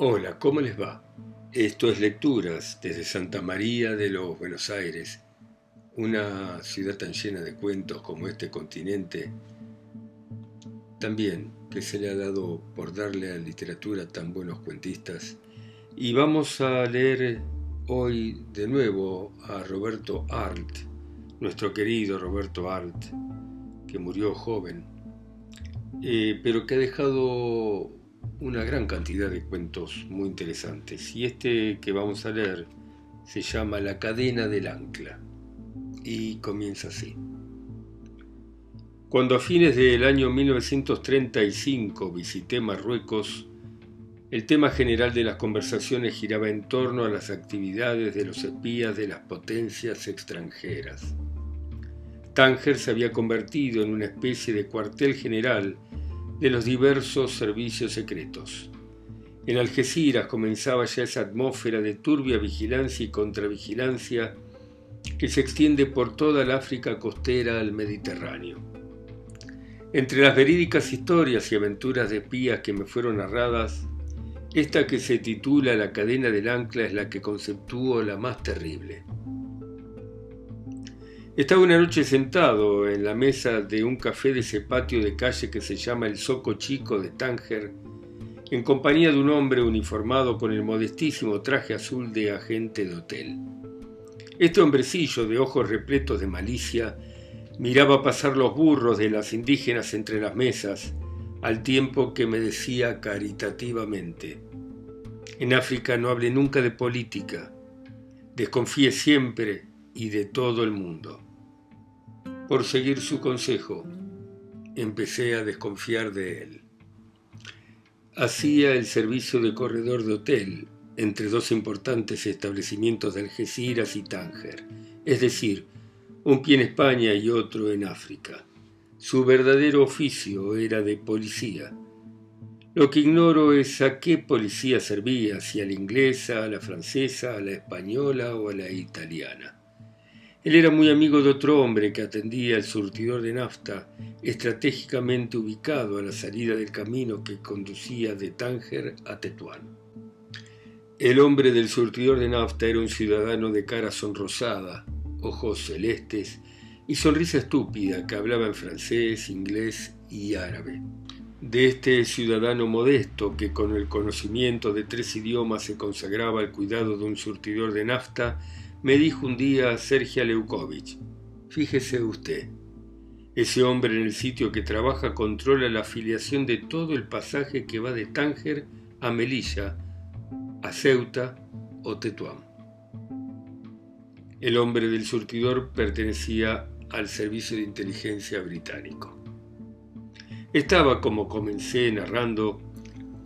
Hola, ¿cómo les va? Esto es Lecturas desde Santa María de los Buenos Aires, una ciudad tan llena de cuentos como este continente, también que se le ha dado por darle a la literatura tan buenos cuentistas. Y vamos a leer hoy de nuevo a Roberto Arlt, nuestro querido Roberto Arlt, que murió joven, eh, pero que ha dejado una gran cantidad de cuentos muy interesantes. Y este que vamos a leer se llama La cadena del ancla y comienza así. Cuando a fines del año 1935 visité Marruecos, el tema general de las conversaciones giraba en torno a las actividades de los espías de las potencias extranjeras. Tánger se había convertido en una especie de cuartel general de los diversos servicios secretos. En Algeciras comenzaba ya esa atmósfera de turbia vigilancia y contravigilancia que se extiende por toda el África costera al Mediterráneo. Entre las verídicas historias y aventuras de espías que me fueron narradas, esta que se titula La cadena del ancla es la que conceptúo la más terrible. Estaba una noche sentado en la mesa de un café de ese patio de calle que se llama el Soco Chico de Tánger, en compañía de un hombre uniformado con el modestísimo traje azul de agente de hotel. Este hombrecillo de ojos repletos de malicia miraba pasar los burros de las indígenas entre las mesas, al tiempo que me decía caritativamente, en África no hable nunca de política, desconfíe siempre y de todo el mundo. Por seguir su consejo, empecé a desconfiar de él. Hacía el servicio de corredor de hotel entre dos importantes establecimientos de Algeciras y Tánger, es decir, un pie en España y otro en África. Su verdadero oficio era de policía. Lo que ignoro es a qué policía servía, si a la inglesa, a la francesa, a la española o a la italiana. Él era muy amigo de otro hombre que atendía el surtidor de nafta, estratégicamente ubicado a la salida del camino que conducía de Tánger a Tetuán. El hombre del surtidor de nafta era un ciudadano de cara sonrosada, ojos celestes y sonrisa estúpida que hablaba en francés, inglés y árabe. De este ciudadano modesto que con el conocimiento de tres idiomas se consagraba al cuidado de un surtidor de nafta, me dijo un día Sergio Leukovich, fíjese usted, ese hombre en el sitio que trabaja controla la afiliación de todo el pasaje que va de Tánger a Melilla, a Ceuta o Tetuán. El hombre del surtidor pertenecía al servicio de inteligencia británico. Estaba, como comencé narrando,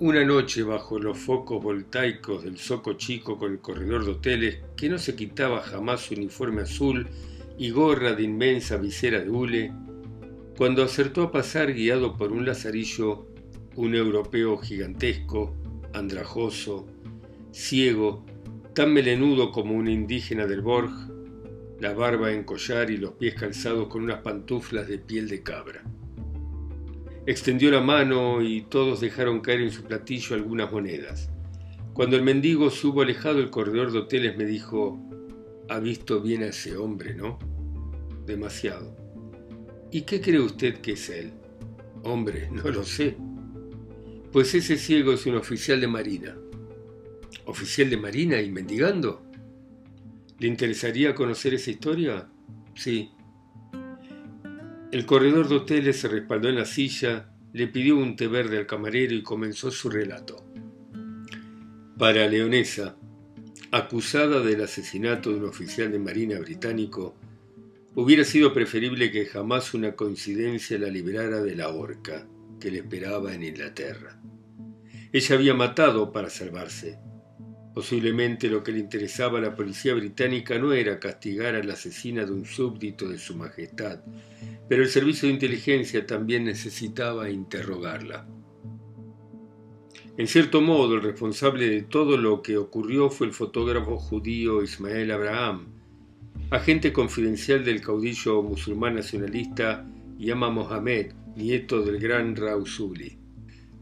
una noche bajo los focos voltaicos del Soco Chico con el corredor de hoteles, que no se quitaba jamás su uniforme azul y gorra de inmensa visera de hule, cuando acertó a pasar guiado por un lazarillo un europeo gigantesco, andrajoso, ciego, tan melenudo como un indígena del Borg, la barba en collar y los pies calzados con unas pantuflas de piel de cabra. Extendió la mano y todos dejaron caer en su platillo algunas monedas. Cuando el mendigo subo alejado el corredor de hoteles me dijo, ha visto bien a ese hombre, ¿no? Demasiado. ¿Y qué cree usted que es él? Hombre, no lo sé. Pues ese ciego es un oficial de marina. ¿Oficial de marina y mendigando? ¿Le interesaría conocer esa historia? Sí, el corredor de hoteles se respaldó en la silla, le pidió un té verde al camarero y comenzó su relato. Para Leonesa, acusada del asesinato de un oficial de marina británico, hubiera sido preferible que jamás una coincidencia la liberara de la horca que le esperaba en Inglaterra. Ella había matado para salvarse, Posiblemente lo que le interesaba a la policía británica no era castigar a la asesina de un súbdito de su majestad, pero el servicio de inteligencia también necesitaba interrogarla. En cierto modo, el responsable de todo lo que ocurrió fue el fotógrafo judío Ismael Abraham, agente confidencial del caudillo musulmán nacionalista Yama Mohamed, nieto del gran Rausuli.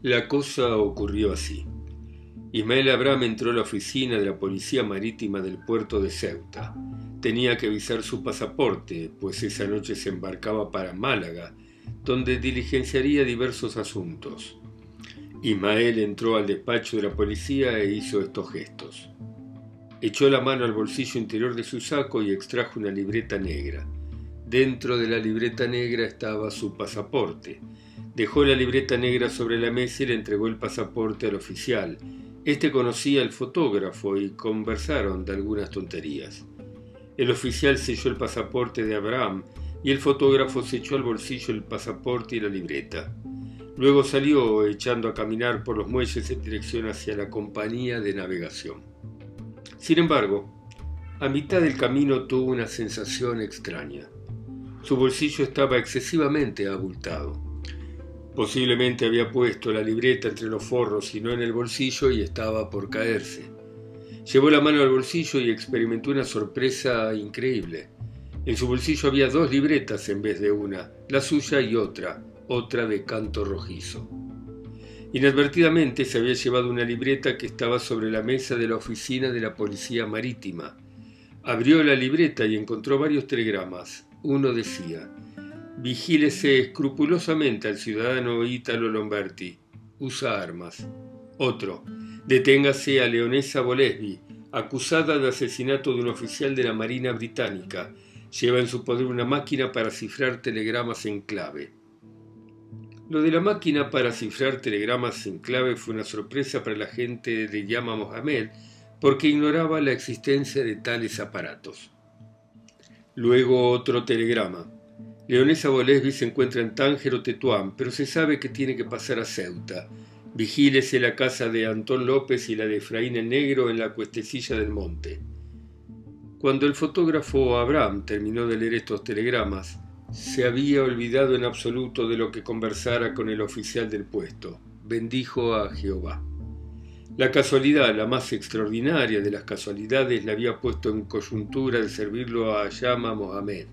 La cosa ocurrió así. Ismael Abraham entró a la oficina de la Policía Marítima del puerto de Ceuta. Tenía que visar su pasaporte, pues esa noche se embarcaba para Málaga, donde diligenciaría diversos asuntos. Ismael entró al despacho de la policía e hizo estos gestos. Echó la mano al bolsillo interior de su saco y extrajo una libreta negra. Dentro de la libreta negra estaba su pasaporte. Dejó la libreta negra sobre la mesa y le entregó el pasaporte al oficial, este conocía al fotógrafo y conversaron de algunas tonterías. El oficial selló el pasaporte de Abraham y el fotógrafo se echó al bolsillo el pasaporte y la libreta. Luego salió echando a caminar por los muelles en dirección hacia la compañía de navegación. Sin embargo, a mitad del camino tuvo una sensación extraña. Su bolsillo estaba excesivamente abultado. Posiblemente había puesto la libreta entre los forros y no en el bolsillo y estaba por caerse. Llevó la mano al bolsillo y experimentó una sorpresa increíble. En su bolsillo había dos libretas en vez de una, la suya y otra, otra de canto rojizo. Inadvertidamente se había llevado una libreta que estaba sobre la mesa de la oficina de la Policía Marítima. Abrió la libreta y encontró varios telegramas. Uno decía, Vigílese escrupulosamente al ciudadano Ítalo Lomberti. Usa armas. Otro. Deténgase a Leonesa Bolesbi, acusada de asesinato de un oficial de la Marina Británica. Lleva en su poder una máquina para cifrar telegramas en clave. Lo de la máquina para cifrar telegramas en clave fue una sorpresa para la gente de Yama Mohamed porque ignoraba la existencia de tales aparatos. Luego otro telegrama. Leonesa Bolesbi se encuentra en Tánger o Tetuán, pero se sabe que tiene que pasar a Ceuta. Vigílese la casa de Antón López y la de Efraín el Negro en la cuestecilla del monte. Cuando el fotógrafo Abraham terminó de leer estos telegramas, se había olvidado en absoluto de lo que conversara con el oficial del puesto. Bendijo a Jehová. La casualidad, la más extraordinaria de las casualidades, le había puesto en coyuntura de servirlo a Yama Mohamed.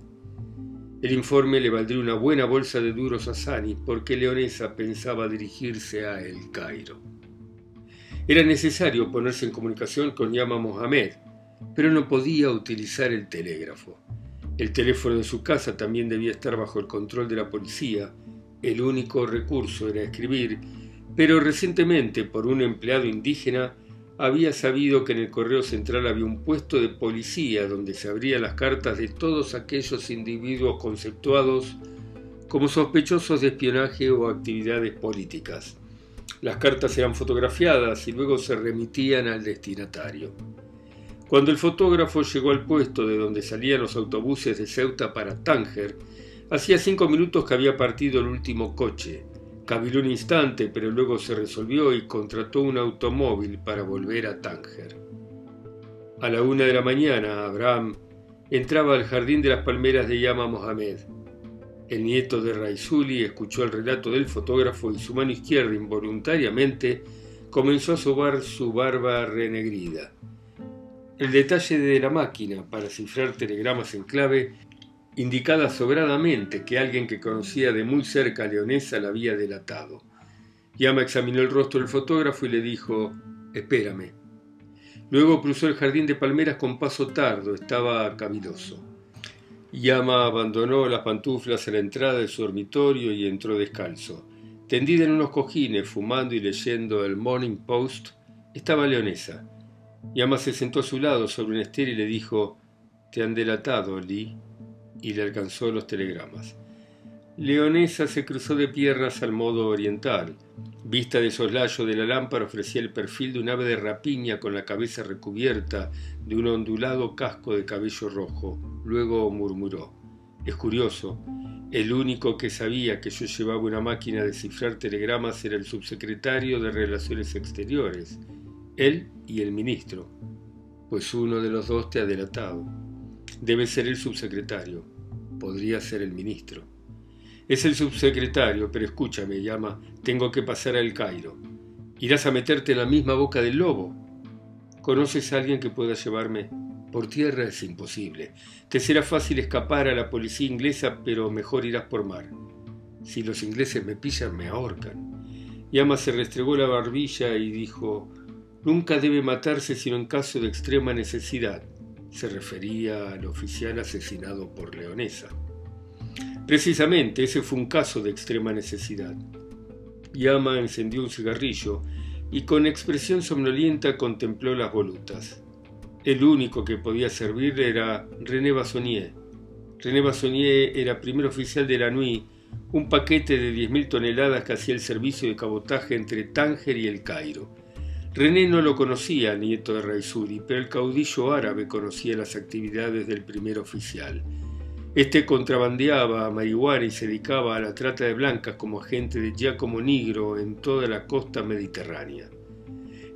El informe le valdría una buena bolsa de duros a Sani porque Leonesa pensaba dirigirse a El Cairo. Era necesario ponerse en comunicación con Yama Mohamed, pero no podía utilizar el telégrafo. El teléfono de su casa también debía estar bajo el control de la policía. El único recurso era escribir, pero recientemente por un empleado indígena había sabido que en el correo central había un puesto de policía donde se abrían las cartas de todos aquellos individuos conceptuados como sospechosos de espionaje o actividades políticas. Las cartas eran fotografiadas y luego se remitían al destinatario. Cuando el fotógrafo llegó al puesto de donde salían los autobuses de Ceuta para Tánger, hacía cinco minutos que había partido el último coche, Cabiló un instante, pero luego se resolvió y contrató un automóvil para volver a Tánger. A la una de la mañana, Abraham entraba al jardín de las palmeras de Yama Mohamed. El nieto de Raizuli escuchó el relato del fotógrafo y su mano izquierda involuntariamente comenzó a sobar su barba renegrida. El detalle de la máquina para cifrar telegramas en clave indicada sobradamente que alguien que conocía de muy cerca a Leonesa la había delatado. Yama examinó el rostro del fotógrafo y le dijo, espérame. Luego cruzó el jardín de palmeras con paso tardo, estaba caviloso. Yama abandonó las pantuflas a la entrada de su dormitorio y entró descalzo. Tendida en unos cojines, fumando y leyendo el Morning Post, estaba Leonesa. Yama se sentó a su lado sobre un estero y le dijo, Te han delatado, Lee y le alcanzó los telegramas. Leonesa se cruzó de piernas al modo oriental. Vista de soslayo de la lámpara ofrecía el perfil de un ave de rapiña con la cabeza recubierta de un ondulado casco de cabello rojo. Luego murmuró. Es curioso, el único que sabía que yo llevaba una máquina de cifrar telegramas era el subsecretario de Relaciones Exteriores, él y el ministro, pues uno de los dos te ha delatado. Debe ser el subsecretario. Podría ser el ministro. Es el subsecretario, pero escúchame, llama, tengo que pasar al Cairo. ¿Irás a meterte en la misma boca del lobo? ¿Conoces a alguien que pueda llevarme? Por tierra es imposible. Te será fácil escapar a la policía inglesa, pero mejor irás por mar. Si los ingleses me pillan, me ahorcan. Yama se restregó la barbilla y dijo, nunca debe matarse sino en caso de extrema necesidad. Se refería al oficial asesinado por Leonesa. Precisamente ese fue un caso de extrema necesidad. Yama encendió un cigarrillo y con expresión somnolienta contempló las volutas. El único que podía servir era René Bassonier. René Bassonier era primer oficial de la NUI, un paquete de 10.000 toneladas que hacía el servicio de cabotaje entre Tánger y el Cairo. René no lo conocía, nieto de Raizuri, pero el caudillo árabe conocía las actividades del primer oficial. Este contrabandeaba marihuana y se dedicaba a la trata de blancas como agente de Giacomo Nigro en toda la costa mediterránea.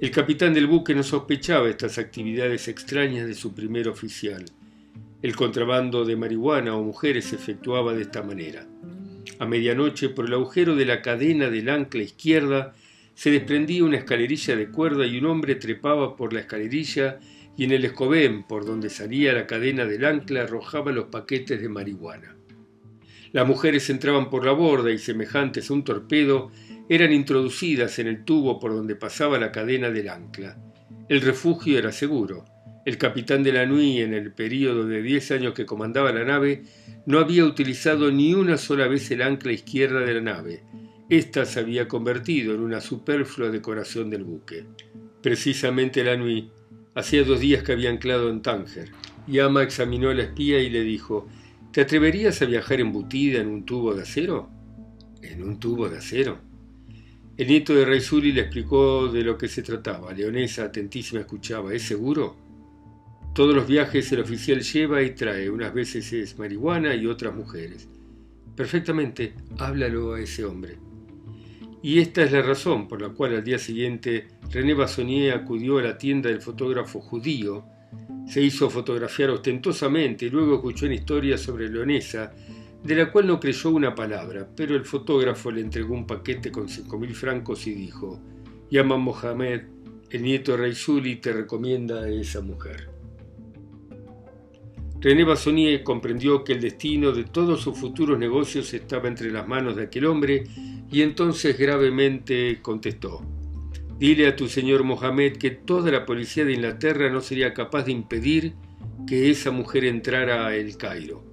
El capitán del buque no sospechaba estas actividades extrañas de su primer oficial. El contrabando de marihuana o mujeres se efectuaba de esta manera. A medianoche, por el agujero de la cadena del ancla izquierda, se desprendía una escalerilla de cuerda y un hombre trepaba por la escalerilla y en el escobén por donde salía la cadena del ancla arrojaba los paquetes de marihuana. Las mujeres entraban por la borda y semejantes a un torpedo eran introducidas en el tubo por donde pasaba la cadena del ancla. El refugio era seguro. El capitán de la Nui, en el período de diez años que comandaba la nave, no había utilizado ni una sola vez el ancla izquierda de la nave. Esta se había convertido en una superflua decoración del buque. Precisamente la Nui Hacía dos días que había anclado en Tánger. Yama examinó a la espía y le dijo, ¿te atreverías a viajar embutida en un tubo de acero? ¿En un tubo de acero? El nieto de Raizuli le explicó de lo que se trataba. Leonesa, atentísima, escuchaba. ¿Es seguro? Todos los viajes el oficial lleva y trae. Unas veces es marihuana y otras mujeres. Perfectamente, háblalo a ese hombre. Y esta es la razón por la cual al día siguiente René Bassonier acudió a la tienda del fotógrafo judío, se hizo fotografiar ostentosamente y luego escuchó una historia sobre Leonesa, de la cual no creyó una palabra, pero el fotógrafo le entregó un paquete con cinco mil francos y dijo, llama Mohamed, el nieto de Raizuli te recomienda a esa mujer. René Bassonier comprendió que el destino de todos sus futuros negocios estaba entre las manos de aquel hombre y entonces gravemente contestó, Dile a tu señor Mohamed que toda la policía de Inglaterra no sería capaz de impedir que esa mujer entrara a El Cairo.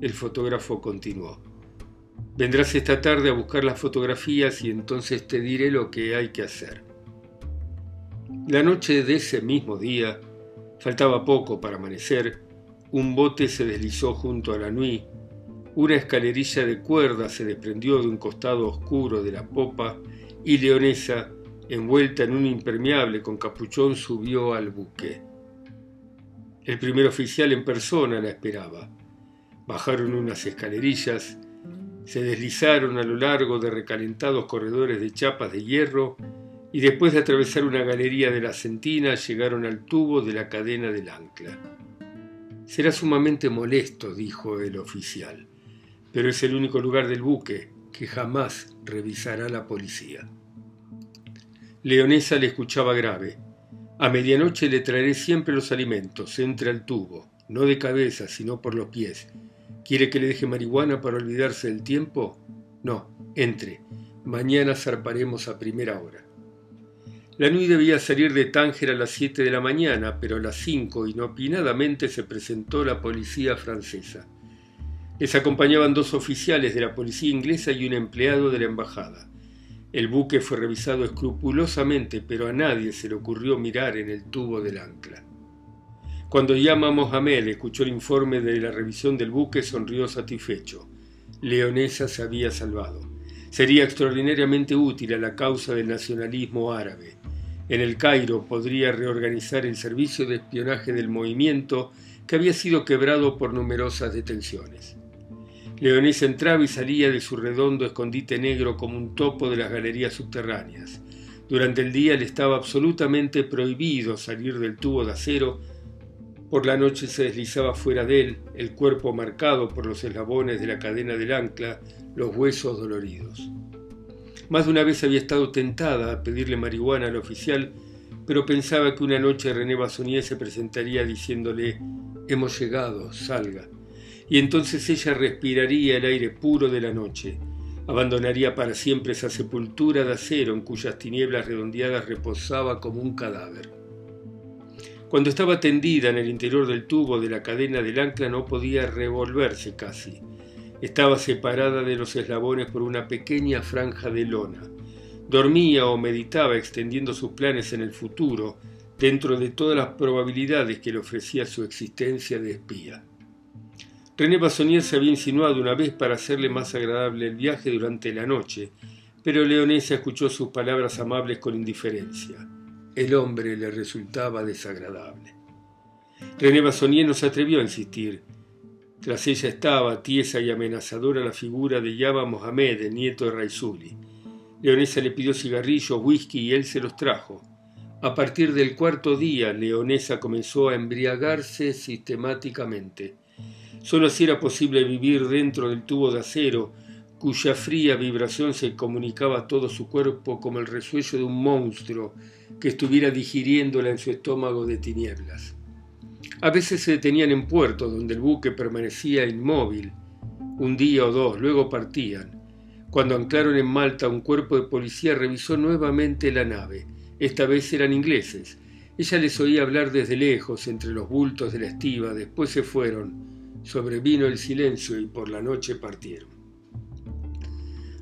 El fotógrafo continuó. Vendrás esta tarde a buscar las fotografías y entonces te diré lo que hay que hacer. La noche de ese mismo día, faltaba poco para amanecer, un bote se deslizó junto a la Nui una escalerilla de cuerda se desprendió de un costado oscuro de la popa y Leonesa, envuelta en un impermeable con capuchón, subió al buque. El primer oficial en persona la esperaba. Bajaron unas escalerillas, se deslizaron a lo largo de recalentados corredores de chapas de hierro y después de atravesar una galería de la centina llegaron al tubo de la cadena del ancla. Será sumamente molesto, dijo el oficial pero es el único lugar del buque que jamás revisará la policía. Leonesa le escuchaba grave. A medianoche le traeré siempre los alimentos, entre al tubo, no de cabeza, sino por los pies. ¿Quiere que le deje marihuana para olvidarse del tiempo? No, entre. Mañana zarparemos a primera hora. La Nui debía salir de Tánger a las siete de la mañana, pero a las cinco inopinadamente se presentó la policía francesa. Les acompañaban dos oficiales de la policía inglesa y un empleado de la embajada. El buque fue revisado escrupulosamente, pero a nadie se le ocurrió mirar en el tubo del ancla. Cuando Yama Mohamed escuchó el informe de la revisión del buque, sonrió satisfecho. Leonesa se había salvado. Sería extraordinariamente útil a la causa del nacionalismo árabe. En el Cairo podría reorganizar el servicio de espionaje del movimiento que había sido quebrado por numerosas detenciones. Leonés entraba y salía de su redondo escondite negro como un topo de las galerías subterráneas. Durante el día le estaba absolutamente prohibido salir del tubo de acero. Por la noche se deslizaba fuera de él, el cuerpo marcado por los eslabones de la cadena del ancla, los huesos doloridos. Más de una vez había estado tentada a pedirle marihuana al oficial, pero pensaba que una noche René Bassonier se presentaría diciéndole Hemos llegado, salga y entonces ella respiraría el aire puro de la noche. abandonaría para siempre esa sepultura de acero en cuyas tinieblas redondeadas reposaba como un cadáver. Cuando estaba tendida en el interior del tubo de la cadena del ancla no podía revolverse casi. Estaba separada de los eslabones por una pequeña franja de lona. Dormía o meditaba extendiendo sus planes en el futuro, dentro de todas las probabilidades que le ofrecía su existencia de espía. René Bassonier se había insinuado una vez para hacerle más agradable el viaje durante la noche, pero Leonesa escuchó sus palabras amables con indiferencia el hombre le resultaba desagradable. René Bassonier no se atrevió a insistir. Tras ella estaba, tiesa y amenazadora, la figura de Yaba Mohamed, el nieto de Raizuli. Leonesa le pidió cigarrillos, whisky y él se los trajo. A partir del cuarto día, Leonesa comenzó a embriagarse sistemáticamente. Solo así era posible vivir dentro del tubo de acero, cuya fría vibración se comunicaba a todo su cuerpo como el resuello de un monstruo que estuviera digiriéndola en su estómago de tinieblas. A veces se detenían en puerto, donde el buque permanecía inmóvil, un día o dos, luego partían. Cuando anclaron en Malta, un cuerpo de policía revisó nuevamente la nave. Esta vez eran ingleses. Ella les oía hablar desde lejos, entre los bultos de la estiva, después se fueron. Sobrevino el silencio y por la noche partieron.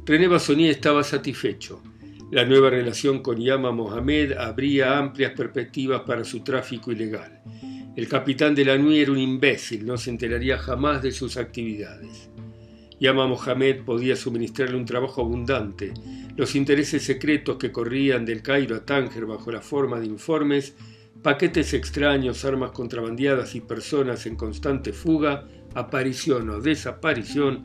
René Bassonier estaba satisfecho. La nueva relación con Yama Mohamed abría amplias perspectivas para su tráfico ilegal. El capitán de la NUI era un imbécil, no se enteraría jamás de sus actividades. Yama Mohamed podía suministrarle un trabajo abundante. Los intereses secretos que corrían del Cairo a Tánger bajo la forma de informes, paquetes extraños, armas contrabandeadas y personas en constante fuga, aparición o desaparición,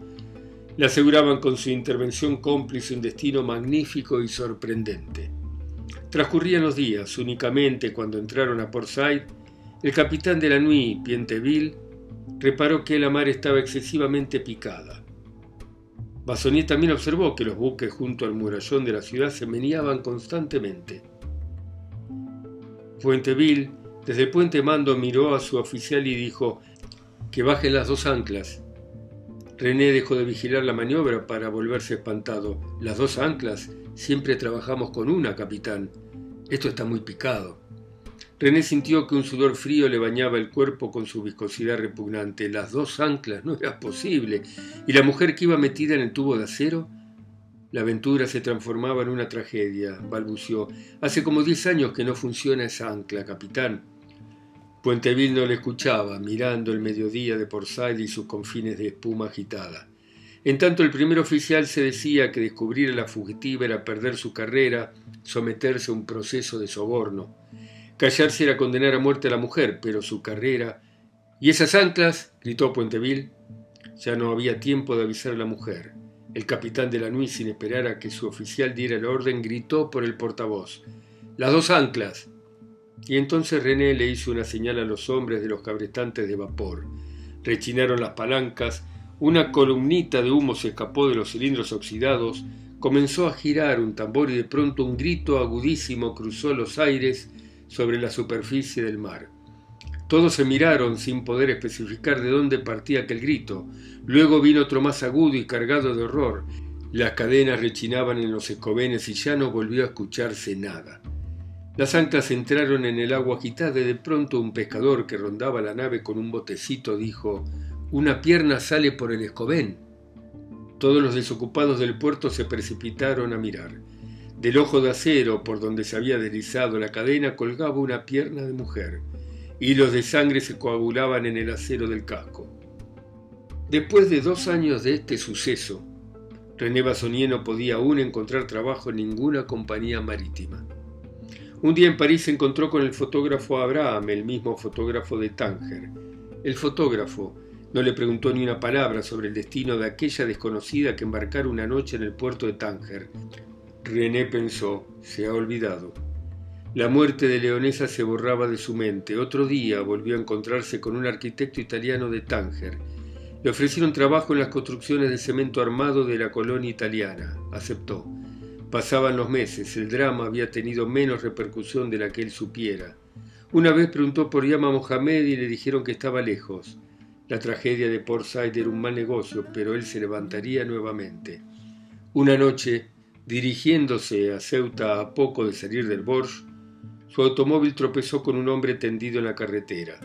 le aseguraban con su intervención cómplice un destino magnífico y sorprendente. Transcurrían los días, únicamente cuando entraron a Port Said, el capitán de la Nuit, Pienteville, reparó que la mar estaba excesivamente picada. Basonier también observó que los buques junto al murallón de la ciudad se meneaban constantemente. Puenteville, desde el puente mando, miró a su oficial y dijo que bajen las dos anclas René dejó de vigilar la maniobra para volverse espantado. Las dos anclas, siempre trabajamos con una, capitán. Esto está muy picado. René sintió que un sudor frío le bañaba el cuerpo con su viscosidad repugnante. Las dos anclas, no era posible. ¿Y la mujer que iba metida en el tubo de acero? La aventura se transformaba en una tragedia, balbució. Hace como diez años que no funciona esa ancla, capitán. Puenteville no le escuchaba, mirando el mediodía de Porsaid y sus confines de espuma agitada. En tanto el primer oficial se decía que descubrir a la fugitiva era perder su carrera, someterse a un proceso de soborno. Callarse era condenar a muerte a la mujer, pero su carrera... ¿Y esas anclas? gritó Puenteville. Ya no había tiempo de avisar a la mujer. El capitán de la Nuit, sin esperar a que su oficial diera el orden, gritó por el portavoz. Las dos anclas. Y entonces René le hizo una señal a los hombres de los cabrestantes de vapor. Rechinaron las palancas, una columnita de humo se escapó de los cilindros oxidados, comenzó a girar un tambor y de pronto un grito agudísimo cruzó los aires sobre la superficie del mar. Todos se miraron sin poder especificar de dónde partía aquel grito. Luego vino otro más agudo y cargado de horror. Las cadenas rechinaban en los escobenes y ya no volvió a escucharse nada. Las anclas entraron en el agua agitada y de pronto un pescador que rondaba la nave con un botecito dijo Una pierna sale por el escobén. Todos los desocupados del puerto se precipitaron a mirar. Del ojo de acero por donde se había deslizado la cadena colgaba una pierna de mujer. Hilos de sangre se coagulaban en el acero del casco. Después de dos años de este suceso, René Basonier no podía aún encontrar trabajo en ninguna compañía marítima. Un día en París se encontró con el fotógrafo Abraham, el mismo fotógrafo de Tánger. El fotógrafo no le preguntó ni una palabra sobre el destino de aquella desconocida que embarcara una noche en el puerto de Tánger. René pensó, se ha olvidado. La muerte de Leonesa se borraba de su mente. Otro día volvió a encontrarse con un arquitecto italiano de Tánger. Le ofrecieron trabajo en las construcciones de cemento armado de la colonia italiana. Aceptó. Pasaban los meses, el drama había tenido menos repercusión de la que él supiera. Una vez preguntó por Yama Mohamed y le dijeron que estaba lejos. La tragedia de Port Said era un mal negocio, pero él se levantaría nuevamente. Una noche, dirigiéndose a Ceuta a poco de salir del Borges, su automóvil tropezó con un hombre tendido en la carretera.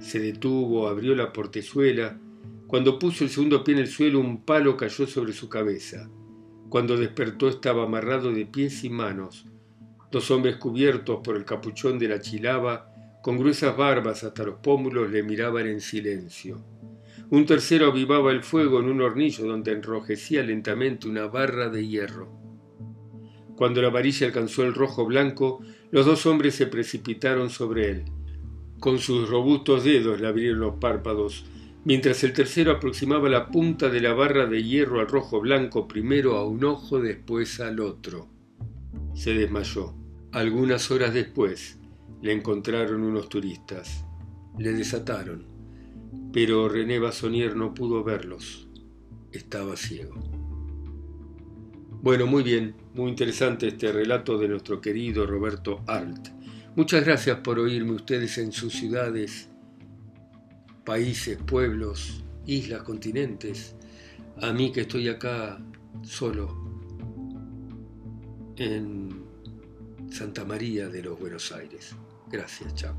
Se detuvo, abrió la portezuela. Cuando puso el segundo pie en el suelo, un palo cayó sobre su cabeza. Cuando despertó estaba amarrado de pies y manos. Dos hombres cubiertos por el capuchón de la chilaba, con gruesas barbas hasta los pómulos, le miraban en silencio. Un tercero avivaba el fuego en un hornillo donde enrojecía lentamente una barra de hierro. Cuando la varilla alcanzó el rojo blanco, los dos hombres se precipitaron sobre él. Con sus robustos dedos le abrieron los párpados, mientras el tercero aproximaba la punta de la barra de hierro al rojo blanco primero a un ojo, después al otro. Se desmayó. Algunas horas después le encontraron unos turistas. Le desataron, pero René Basonier no pudo verlos. Estaba ciego. Bueno, muy bien, muy interesante este relato de nuestro querido Roberto Alt. Muchas gracias por oírme ustedes en sus ciudades, países, pueblos, islas, continentes. A mí que estoy acá solo en Santa María de los Buenos Aires. Gracias, chao.